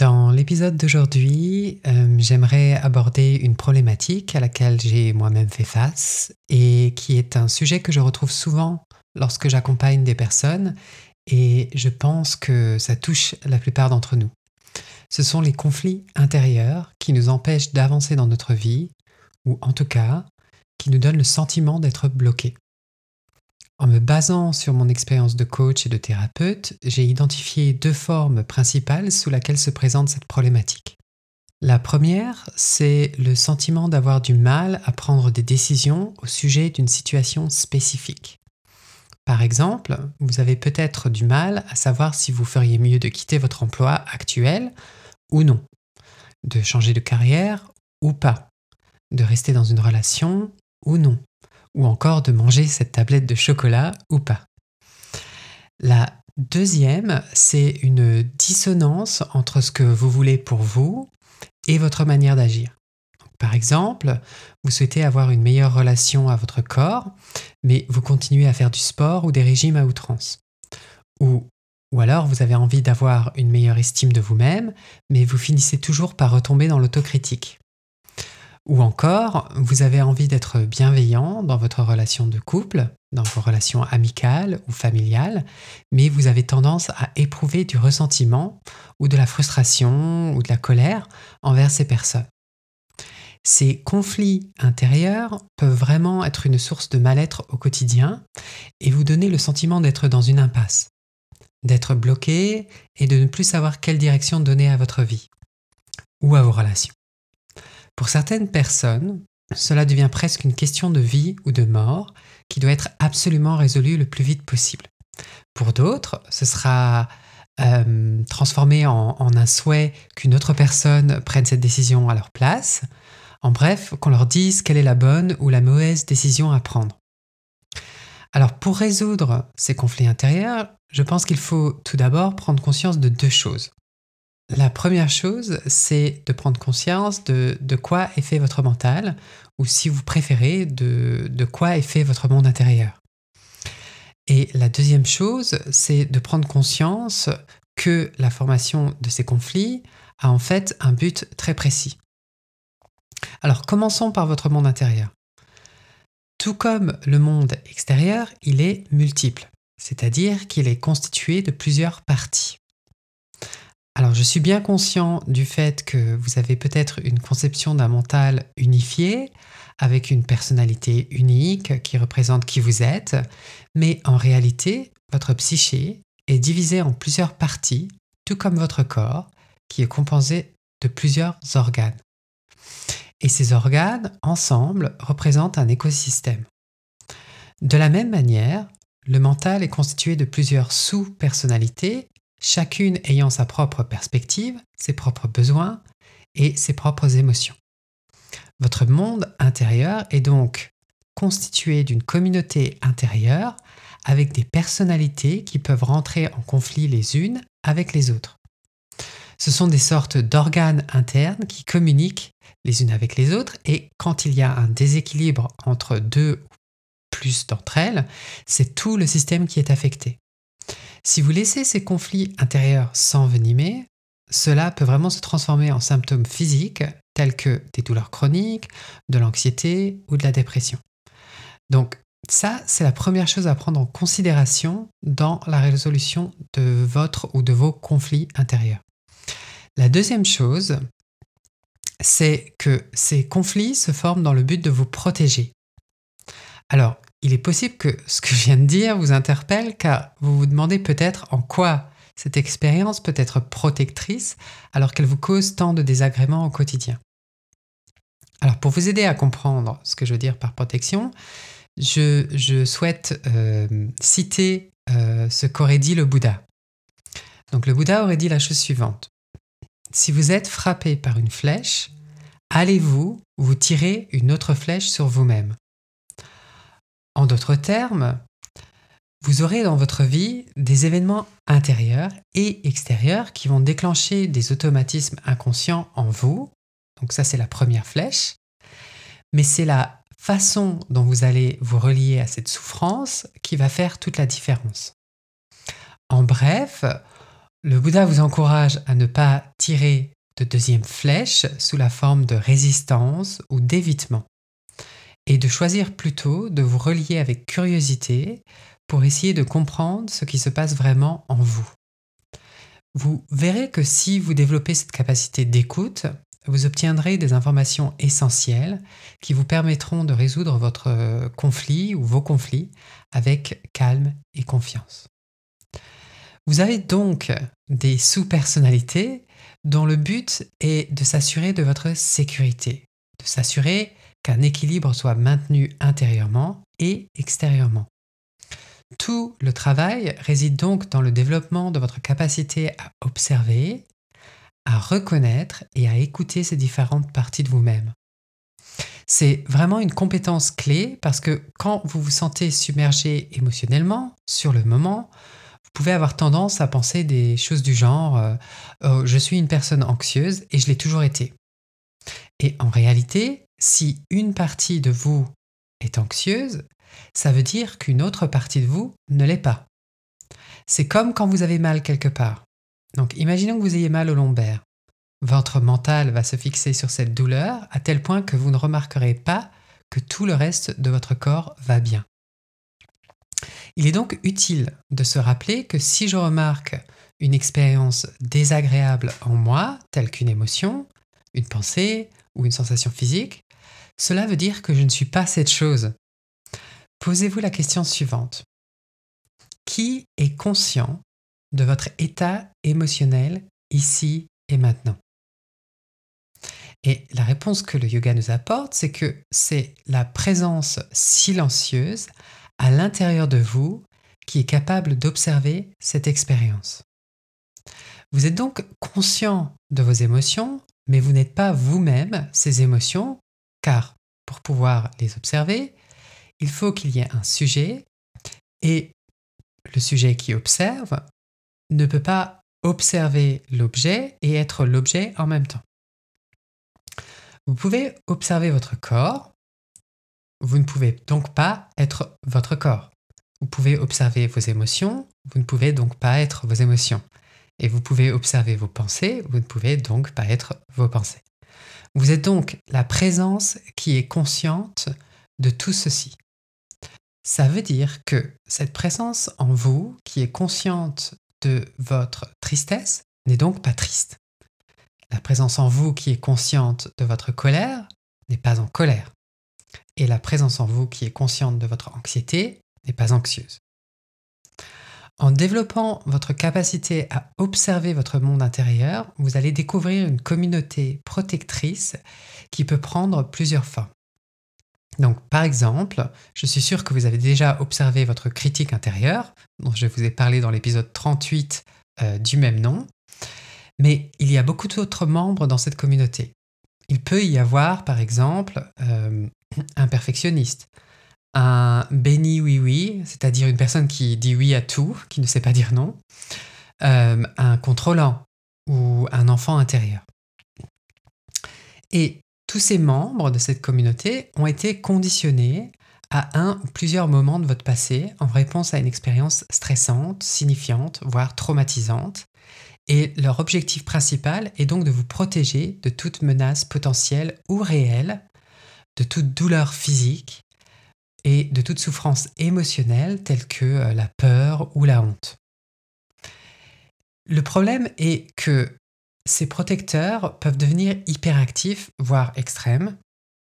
Dans l'épisode d'aujourd'hui, euh, j'aimerais aborder une problématique à laquelle j'ai moi-même fait face et qui est un sujet que je retrouve souvent lorsque j'accompagne des personnes et je pense que ça touche la plupart d'entre nous. Ce sont les conflits intérieurs qui nous empêchent d'avancer dans notre vie ou en tout cas qui nous donnent le sentiment d'être bloqués. En me basant sur mon expérience de coach et de thérapeute, j'ai identifié deux formes principales sous lesquelles se présente cette problématique. La première, c'est le sentiment d'avoir du mal à prendre des décisions au sujet d'une situation spécifique. Par exemple, vous avez peut-être du mal à savoir si vous feriez mieux de quitter votre emploi actuel ou non, de changer de carrière ou pas, de rester dans une relation ou non, ou encore de manger cette tablette de chocolat ou pas. La deuxième, c'est une dissonance entre ce que vous voulez pour vous et votre manière d'agir. Par exemple, vous souhaitez avoir une meilleure relation à votre corps, mais vous continuez à faire du sport ou des régimes à outrance. Ou, alors vous avez envie d'avoir une meilleure estime de vous-même, mais vous finissez toujours par retomber dans l'autocritique. Ou encore, vous avez envie d'être bienveillant dans votre relation de couple, dans vos relations amicales ou familiales, mais vous avez tendance à éprouver du ressentiment ou de la frustration ou de la colère envers ces personnes. Ces conflits intérieurs peuvent vraiment être une source de mal-être au quotidien et vous donner le sentiment d'être dans une impasse, d'être bloqué et de ne plus savoir quelle direction donner à votre vie ou à vos relations. Pour certaines personnes, cela devient presque une question de vie ou de mort qui doit être absolument résolue le plus vite possible. Pour d'autres, ce sera euh, transformé en, en un souhait qu'une autre personne prenne cette décision à leur place. En bref, qu'on leur dise quelle est la bonne ou la mauvaise décision à prendre. Alors pour résoudre ces conflits intérieurs, je pense qu'il faut tout d'abord prendre conscience de deux choses. La première chose, c'est de prendre conscience de, quoi est fait votre mental, ou si vous préférez, de, quoi est fait votre monde intérieur. Et la deuxième chose, c'est de prendre conscience que la formation de ces conflits a en fait un but très précis. Alors commençons par votre monde intérieur. Tout comme le monde extérieur, il est multiple, c'est-à-dire qu'il est constitué de plusieurs parties. Alors je suis bien conscient du fait que vous avez peut-être une conception d'un mental unifié, avec une personnalité unique qui représente qui vous êtes, mais en réalité, votre psyché est divisée en plusieurs parties, tout comme votre corps, qui est composé de plusieurs organes. Et ces organes, ensemble, représentent un écosystème. De la même manière, le mental est constitué de plusieurs sous-personnalités chacune ayant sa propre perspective, ses propres besoins et ses propres émotions. Votre monde intérieur est donc constitué d'une communauté intérieure avec des personnalités qui peuvent rentrer en conflit les unes avec les autres. Ce sont des sortes d'organes internes qui communiquent les unes avec les autres et quand il y a un déséquilibre entre deux ou plus d'entre elles, c'est tout le système qui est affecté. Si vous laissez ces conflits intérieurs s'envenimer, cela peut vraiment se transformer en symptômes physiques tels que des douleurs chroniques, de l'anxiété ou de la dépression. Donc ça, c'est la première chose à prendre en considération dans la résolution de votre ou de vos conflits intérieurs. La deuxième chose, c'est que ces conflits se forment dans le but de vous protéger. Alors, il est possible que ce que je viens de dire vous interpelle car vous vous demandez peut-être en quoi cette expérience peut être protectrice alors qu'elle vous cause tant de désagréments au quotidien. Alors pour vous aider à comprendre ce que je veux dire par protection, je, souhaite euh, citer euh, ce qu'aurait dit le Bouddha. Donc le Bouddha aurait dit la chose suivante. Si vous êtes frappé par une flèche, allez-vous vous tirer une autre flèche sur vous-même? En d'autres termes, vous aurez dans votre vie des événements intérieurs et extérieurs qui vont déclencher des automatismes inconscients en vous. Donc ça, c'est la première flèche. Mais c'est la façon dont vous allez vous relier à cette souffrance qui va faire toute la différence. En bref, le Bouddha vous encourage à ne pas tirer de deuxième flèche sous la forme de résistance ou d'évitement, et de choisir plutôt de vous relier avec curiosité pour essayer de comprendre ce qui se passe vraiment en vous. Vous verrez que si vous développez cette capacité d'écoute, vous obtiendrez des informations essentielles qui vous permettront de résoudre votre conflit ou vos conflits avec calme et confiance. Vous avez donc des sous-personnalités dont le but est de s'assurer de votre sécurité, de s'assurer qu'un équilibre soit maintenu intérieurement et extérieurement. Tout le travail réside donc dans le développement de votre capacité à observer, à reconnaître et à écouter ces différentes parties de vous-même. C'est vraiment une compétence clé parce que quand vous vous sentez submergé émotionnellement, sur le moment, vous pouvez avoir tendance à penser des choses du genre euh, oh, je suis une personne anxieuse et je l'ai toujours été. Et en réalité, si une partie de vous est anxieuse, ça veut dire qu'une autre partie de vous ne l'est pas. C'est comme quand vous avez mal quelque part. Donc imaginons que vous ayez mal au lombaire. Votre mental va se fixer sur cette douleur à tel point que vous ne remarquerez pas que tout le reste de votre corps va bien. Il est donc utile de se rappeler que si je remarque une expérience désagréable en moi, telle qu'une émotion, une pensée ou une sensation physique, cela veut dire que je ne suis pas cette chose. Posez-vous la question suivante. Qui est conscient de votre état émotionnel ici et maintenant? Et la réponse que le yoga nous apporte, c'est que c'est la présence silencieuse à l'intérieur de vous qui est capable d'observer cette expérience. Vous êtes donc conscient de vos émotions, mais vous n'êtes pas vous-même ces émotions, car pour pouvoir les observer, il faut qu'il y ait un sujet, et le sujet qui observe ne peut pas observer l'objet et être l'objet en même temps. Vous pouvez observer votre corps, vous ne pouvez donc pas être votre corps. Vous pouvez observer vos émotions, vous ne pouvez donc pas être vos émotions. Et vous pouvez observer vos pensées, vous ne pouvez donc pas être vos pensées. Vous êtes donc la présence qui est consciente de tout ceci. Ça veut dire que cette présence en vous qui est consciente de votre tristesse n'est donc pas triste. La présence en vous qui est consciente de votre colère n'est pas en colère et la présence en vous qui est consciente de votre anxiété n'est pas anxieuse. En développant votre capacité à observer votre monde intérieur, vous allez découvrir une communauté protectrice qui peut prendre plusieurs formes. Donc par exemple, je suis sûr que vous avez déjà observé votre critique intérieure, dont je vous ai parlé dans l'épisode 38 euh, du même nom, mais il y a beaucoup d'autres membres dans cette communauté. Il peut y avoir par exemple euh, un perfectionniste, un béni oui oui, c'est-à-dire une personne qui dit oui à tout, qui ne sait pas dire non, euh, un contrôlant ou un enfant intérieur. Et tous ces membres de cette communauté ont été conditionnés à un ou plusieurs moments de votre passé en réponse à une expérience stressante, signifiante, voire traumatisante. Et leur objectif principal est donc de vous protéger de toute menace potentielle ou réelle de toute douleur physique et de toute souffrance émotionnelle telle que euh, la peur ou la honte. Le problème est que ces protecteurs peuvent devenir hyperactifs, voire extrêmes,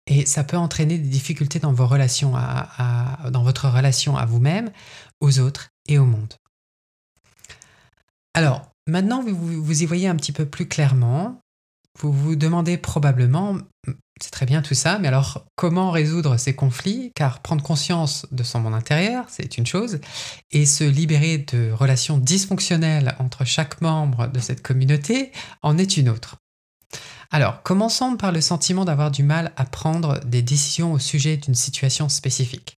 et ça peut entraîner des difficultés dans, vos relations dans votre relation à vous-même, aux autres et au monde. Alors, maintenant, vous, vous y voyez un petit peu plus clairement. Vous vous demandez probablement, c'est très bien tout ça, mais alors comment résoudre ces conflits? Car prendre conscience de son monde intérieur, c'est une chose, et se libérer de relations dysfonctionnelles entre chaque membre de cette communauté en est une autre. Alors, commençons par le sentiment d'avoir du mal à prendre des décisions au sujet d'une situation spécifique.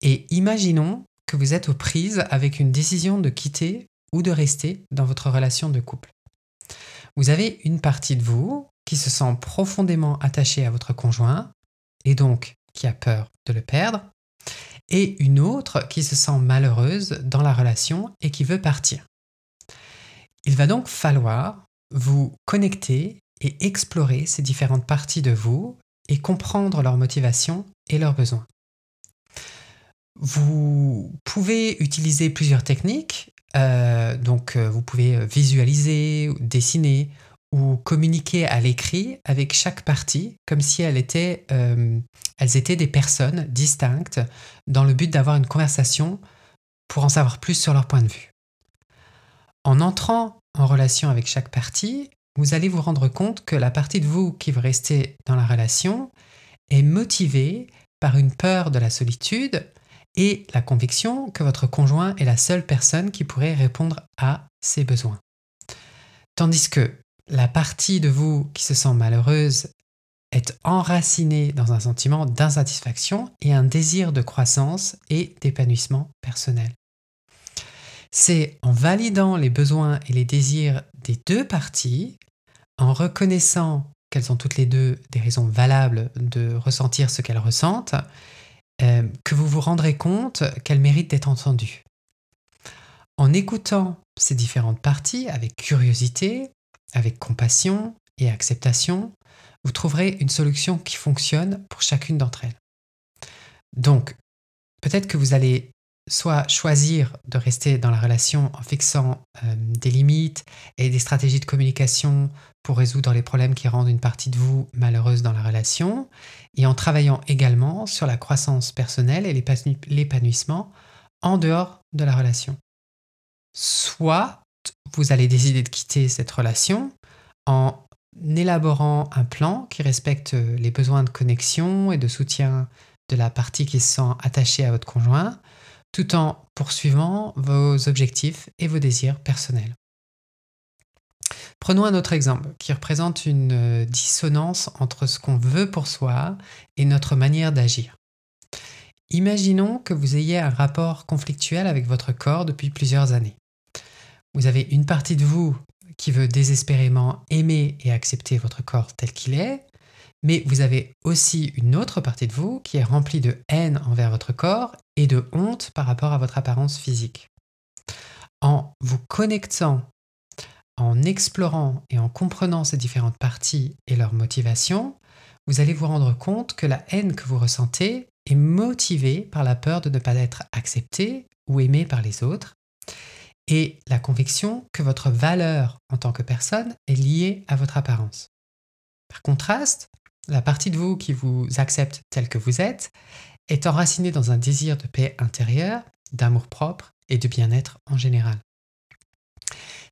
Et imaginons que vous êtes aux prises avec une décision de quitter ou de rester dans votre relation de couple. Vous avez une partie de vous qui se sent profondément attachée à votre conjoint et donc qui a peur de le perdre, et une autre qui se sent malheureuse dans la relation et qui veut partir. Il va donc falloir vous connecter et explorer ces différentes parties de vous et comprendre leurs motivations et leurs besoins. Vous pouvez utiliser plusieurs techniques, euh, donc euh, vous pouvez visualiser, dessiner ou communiquer à l'écrit avec chaque partie comme si elles étaient, euh, elles étaient des personnes distinctes dans le but d'avoir une conversation pour en savoir plus sur leur point de vue. En entrant en relation avec chaque partie, vous allez vous rendre compte que la partie de vous qui veut rester dans la relation est motivée par une peur de la solitude et la conviction que votre conjoint est la seule personne qui pourrait répondre à ses besoins. Tandis que la partie de vous qui se sent malheureuse est enracinée dans un sentiment d'insatisfaction et un désir de croissance et d'épanouissement personnel. C'est en validant les besoins et les désirs des deux parties en reconnaissant qu'elles ont toutes les deux des raisons valables de ressentir ce qu'elles ressentent, euh, que vous vous rendrez compte qu'elles méritent d'être entendues. En écoutant ces différentes parties avec curiosité, avec compassion et acceptation, vous trouverez une solution qui fonctionne pour chacune d'entre elles. Donc, peut-être que vous allez soit choisir de rester dans la relation en fixant euh, des limites et des stratégies de communication pour résoudre les problèmes qui rendent une partie de vous malheureuse dans la relation, et en travaillant également sur la croissance personnelle et l'épanouissement en dehors de la relation. Soit vous allez décider de quitter cette relation en élaborant un plan qui respecte les besoins de connexion et de soutien de la partie qui se sent attachée à votre conjoint, tout en poursuivant vos objectifs et vos désirs personnels. Prenons un autre exemple qui représente une dissonance entre ce qu'on veut pour soi et notre manière d'agir. Imaginons que vous ayez un rapport conflictuel avec votre corps depuis plusieurs années. Vous avez une partie de vous qui veut désespérément aimer et accepter votre corps tel qu'il est, mais vous avez aussi une autre partie de vous qui est remplie de haine envers votre corps et de honte par rapport à votre apparence physique. En vous connectant, en explorant et en comprenant ces différentes parties et leurs motivations, vous allez vous rendre compte que la haine que vous ressentez est motivée par la peur de ne pas être accepté ou aimé par les autres et la conviction que votre valeur en tant que personne est liée à votre apparence. Par contraste, la partie de vous qui vous accepte tel que vous êtes est enracinée dans un désir de paix intérieure, d'amour-propre et de bien-être en général.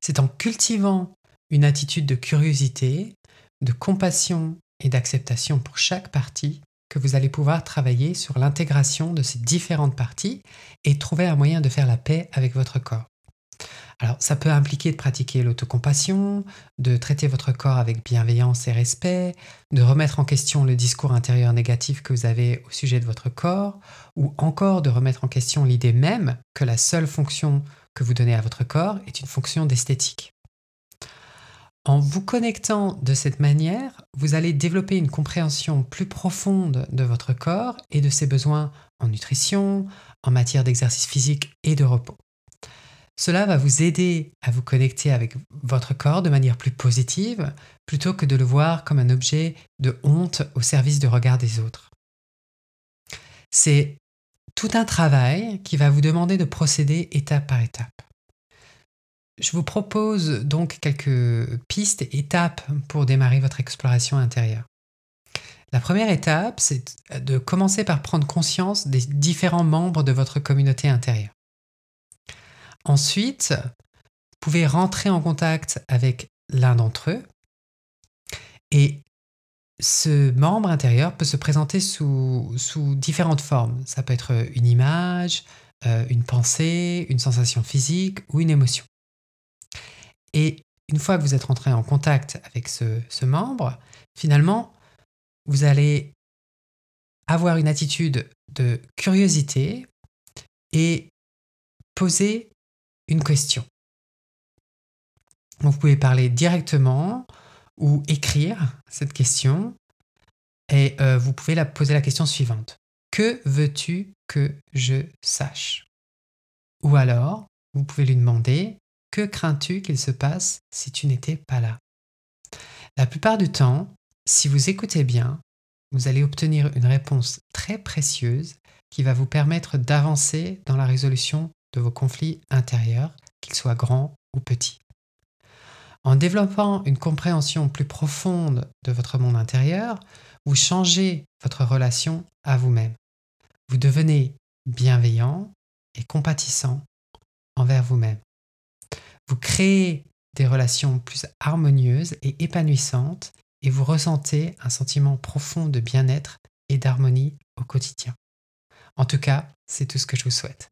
C'est en cultivant une attitude de curiosité, de compassion et d'acceptation pour chaque partie que vous allez pouvoir travailler sur l'intégration de ces différentes parties et trouver un moyen de faire la paix avec votre corps. Alors ça peut impliquer de pratiquer l'autocompassion, de traiter votre corps avec bienveillance et respect, de remettre en question le discours intérieur négatif que vous avez au sujet de votre corps, ou encore de remettre en question l'idée même que la seule fonction que vous donnez à votre corps est une fonction d'esthétique. En vous connectant de cette manière, vous allez développer une compréhension plus profonde de votre corps et de ses besoins en nutrition, en matière d'exercice physique et de repos. Cela va vous aider à vous connecter avec votre corps de manière plus positive, plutôt que de le voir comme un objet de honte au service du regard des autres. C'est tout un travail qui va vous demander de procéder étape par étape. Je vous propose donc quelques pistes étapes pour démarrer votre exploration intérieure. La première étape, c'est de commencer par prendre conscience des différents membres de votre communauté intérieure. Ensuite, vous pouvez rentrer en contact avec l'un d'entre eux et ce membre intérieur peut se présenter sous, différentes formes. Ça peut être une image, euh, une pensée, une sensation physique ou une émotion. Et une fois que vous êtes rentré en contact avec ce, ce membre, finalement, vous allez avoir une attitude de curiosité et poser une question. Vous pouvez parler directement ou écrire cette question et euh, vous pouvez la poser la question suivante. Que veux-tu que je sache? Ou alors, vous pouvez lui demander Que crains-tu qu'il se passe si tu n'étais pas là? La plupart du temps, si vous écoutez bien, vous allez obtenir une réponse très précieuse qui va vous permettre d'avancer dans la résolution de vos conflits intérieurs, qu'ils soient grands ou petits. En développant une compréhension plus profonde de votre monde intérieur, vous changez votre relation à vous-même. Vous devenez bienveillant et compatissant envers vous-même. Vous créez des relations plus harmonieuses et épanouissantes et vous ressentez un sentiment profond de bien-être et d'harmonie au quotidien. En tout cas, c'est tout ce que je vous souhaite.